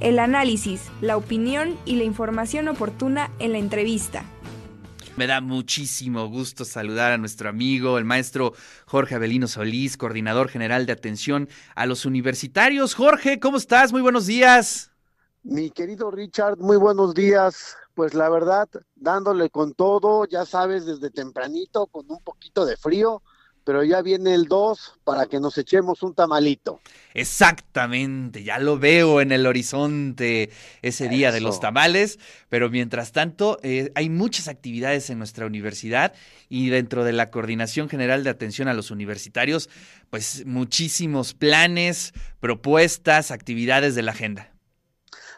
el análisis, la opinión y la información oportuna en la entrevista. Me da muchísimo gusto saludar a nuestro amigo, el maestro Jorge Avelino Solís, coordinador general de atención a los universitarios. Jorge, ¿cómo estás? Muy buenos días. Mi querido Richard, muy buenos días. Pues la verdad, dándole con todo, ya sabes, desde tempranito, con un poquito de frío, pero ya viene el 2 para que nos echemos un tamalito. Exactamente, ya lo veo en el horizonte ese día de los tamales, pero mientras tanto eh, hay muchas actividades en nuestra universidad y dentro de la Coordinación General de Atención a los Universitarios, pues muchísimos planes, propuestas, actividades de la agenda.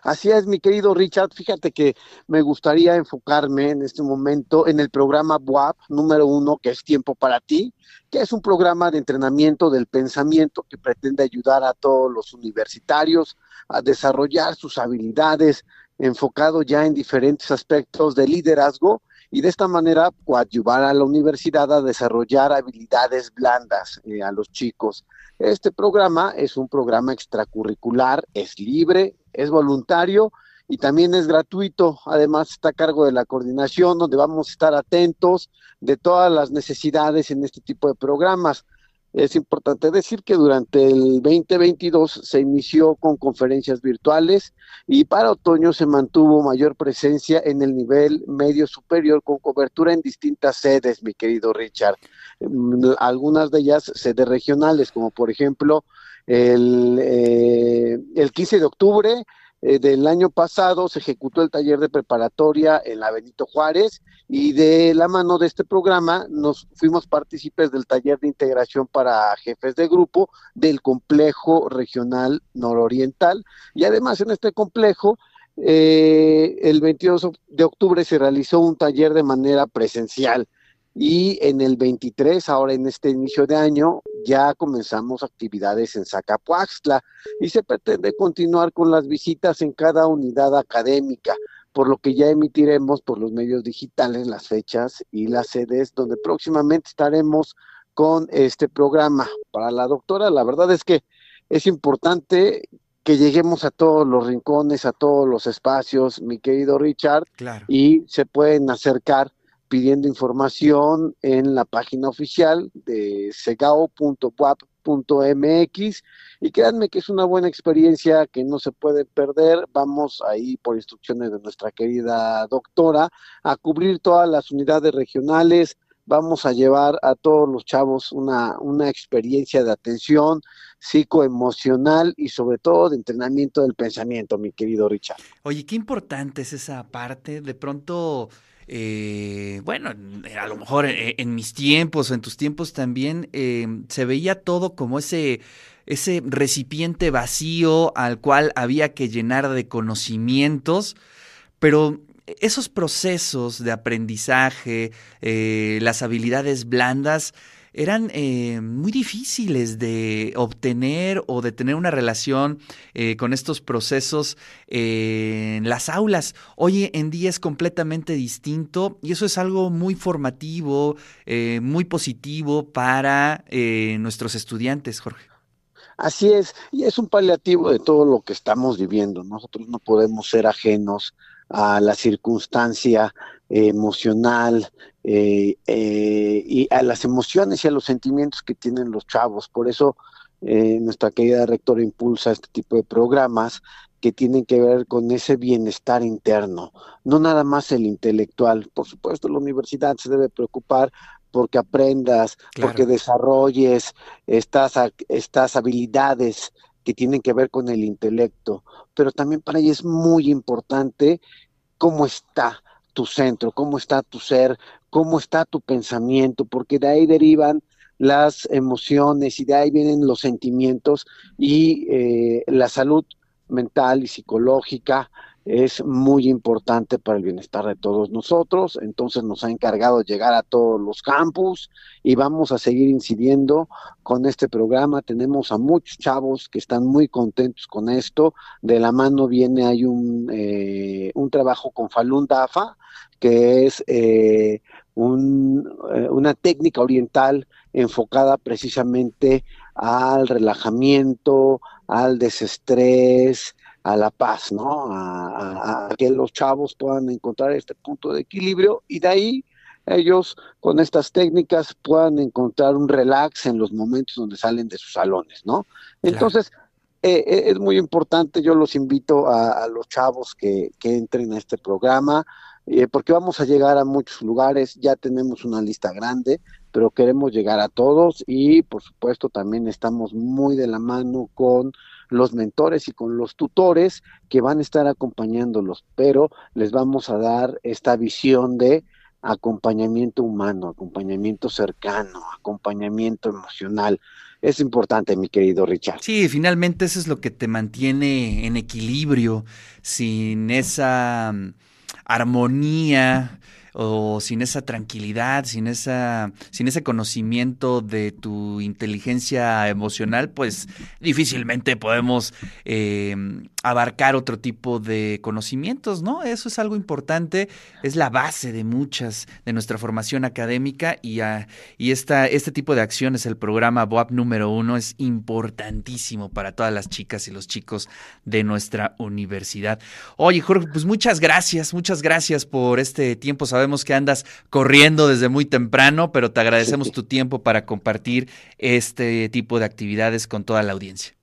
Así es, mi querido Richard. Fíjate que me gustaría enfocarme en este momento en el programa BUAP número uno, que es Tiempo para ti, que es un programa de entrenamiento del pensamiento que pretende ayudar a todos los universitarios a desarrollar sus habilidades, enfocado ya en diferentes aspectos de liderazgo y de esta manera coadyuvar a la universidad a desarrollar habilidades blandas eh, a los chicos. Este programa es un programa extracurricular, es libre, es voluntario y también es gratuito. Además está a cargo de la coordinación donde vamos a estar atentos de todas las necesidades en este tipo de programas. Es importante decir que durante el 2022 se inició con conferencias virtuales y para otoño se mantuvo mayor presencia en el nivel medio superior con cobertura en distintas sedes, mi querido Richard. Mm, algunas de ellas sedes regionales, como por ejemplo el, eh, el 15 de octubre eh, del año pasado se ejecutó el taller de preparatoria en la Benito Juárez y de la mano de este programa nos fuimos partícipes del taller de integración para jefes de grupo del complejo regional nororiental. Y además en este complejo eh, el 22 de octubre se realizó un taller de manera presencial y en el 23, ahora en este inicio de año, ya comenzamos actividades en Zacapuaxtla y se pretende continuar con las visitas en cada unidad académica, por lo que ya emitiremos por los medios digitales las fechas y las sedes donde próximamente estaremos con este programa. Para la doctora, la verdad es que es importante que lleguemos a todos los rincones, a todos los espacios, mi querido Richard, y se pueden acercar pidiendo información en la página oficial de segao.wap.mx y créanme que es una buena experiencia que no se puede perder. Vamos ahí por instrucciones de nuestra querida doctora a cubrir todas las unidades regionales. Vamos a llevar a todos los chavos una, una experiencia de atención psicoemocional y sobre todo de entrenamiento del pensamiento, mi querido Richard. Oye, qué importante es esa parte. De pronto eh, bueno, a lo mejor en, mis tiempos o en tus tiempos también eh, se veía todo como ese, ese recipiente vacío al cual había que llenar de conocimientos, pero esos procesos de aprendizaje, eh, las habilidades blandas, eran eh, muy difíciles de obtener o de tener una relación eh, con estos procesos en las aulas. Hoy en día es completamente distinto y eso es algo muy formativo, eh, muy positivo para nuestros estudiantes, Jorge. Así es, y es un paliativo de todo lo que estamos viviendo. Nosotros no podemos ser ajenos a la circunstancia emocional eh, eh, y a las emociones y a los sentimientos que tienen los chavos. Por eso eh, nuestra querida rectora impulsa este tipo de programas que tienen que ver con ese bienestar interno, no nada más el intelectual. Por supuesto, la universidad se debe preocupar porque aprendas, porque desarrolles estas, estas habilidades que tienen que ver con el intelecto, pero también para ella es muy importante cómo está tu centro, cómo está tu ser, cómo está tu pensamiento, porque de ahí derivan las emociones y de ahí vienen los sentimientos y eh, la salud mental y psicológica es muy importante para el bienestar de todos nosotros, entonces nos ha encargado llegar a todos los campus y vamos a seguir incidiendo con este programa. Tenemos a muchos chavos que están muy contentos con esto. De la mano viene, hay un, eh, un trabajo con Falun Dafa, que es eh, eh, una técnica oriental enfocada precisamente al relajamiento, al desestrés, a la paz, ¿no? A, que los chavos puedan encontrar este punto de equilibrio y de ahí ellos con estas técnicas puedan encontrar un relax en los momentos donde salen de sus salones, ¿no? Entonces, eh, eh, es muy importante, yo los invito a, los chavos que, que, entren a este programa, eh, porque vamos a llegar a muchos lugares, ya tenemos una lista grande, pero queremos llegar a todos y por supuesto también estamos muy de la mano con los mentores y con los tutores que van a estar acompañándolos, pero les vamos a dar esta visión de acompañamiento humano, acompañamiento cercano, acompañamiento emocional. Es importante, mi querido Richard. Sí, finalmente eso es lo que te mantiene en equilibrio, sin esa mm, armonía o sin esa tranquilidad, sin esa, sin ese conocimiento de tu inteligencia emocional, pues difícilmente podemos eh, abarcar otro tipo de conocimientos, ¿no? Eso es algo importante, es la base de muchas de nuestra formación académica y, ah, y esta, este tipo de acciones, el programa BOAP número uno, es importantísimo para todas las chicas y los chicos de nuestra universidad. Oye, Jorge, pues muchas gracias, muchas gracias por este tiempo. Sabemos que andas corriendo desde muy temprano, pero te agradecemos tu tiempo para compartir este tipo de actividades con toda la audiencia.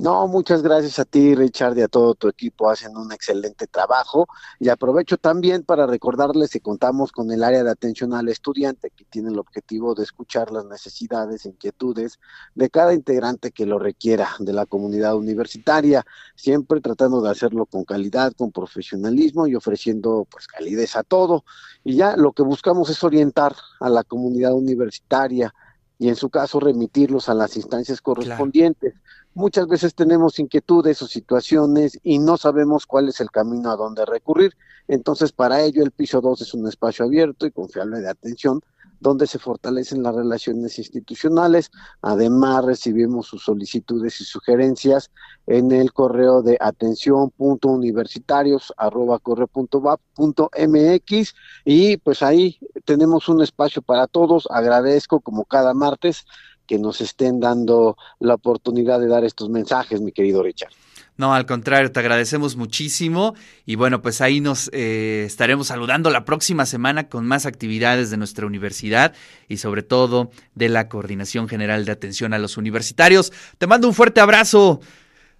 No, muchas gracias a ti, Richard, y a todo tu equipo. Hacen un excelente trabajo. Y aprovecho también para recordarles que contamos con el área de atención al estudiante, que tiene el objetivo de escuchar las necesidades e inquietudes de cada integrante que lo requiera de la comunidad universitaria, siempre tratando de hacerlo con calidad, con profesionalismo y ofreciendo pues calidez a todo. Y ya lo que buscamos es orientar a la comunidad universitaria y en su caso remitirlos a las instancias correspondientes. Muchas veces tenemos inquietudes o situaciones y no sabemos cuál es el camino a donde recurrir. Entonces, para ello, el piso 2 es un espacio abierto y confiable de atención donde se fortalecen las relaciones institucionales. Además, recibimos sus solicitudes y sugerencias en el correo de atención.universitarios.mx y pues ahí tenemos un espacio para todos. Agradezco como cada martes que nos estén dando la oportunidad de dar estos mensajes, mi querido Richard. No, al contrario, te agradecemos muchísimo y bueno, pues ahí nos eh, estaremos saludando la próxima semana con más actividades de nuestra universidad y sobre todo de la Coordinación General de Atención a los Universitarios. Te mando un fuerte abrazo,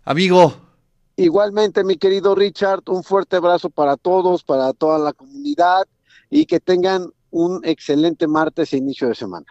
amigo. Igualmente, mi querido Richard, un fuerte abrazo para todos, para toda la comunidad y que tengan un excelente martes e inicio de semana.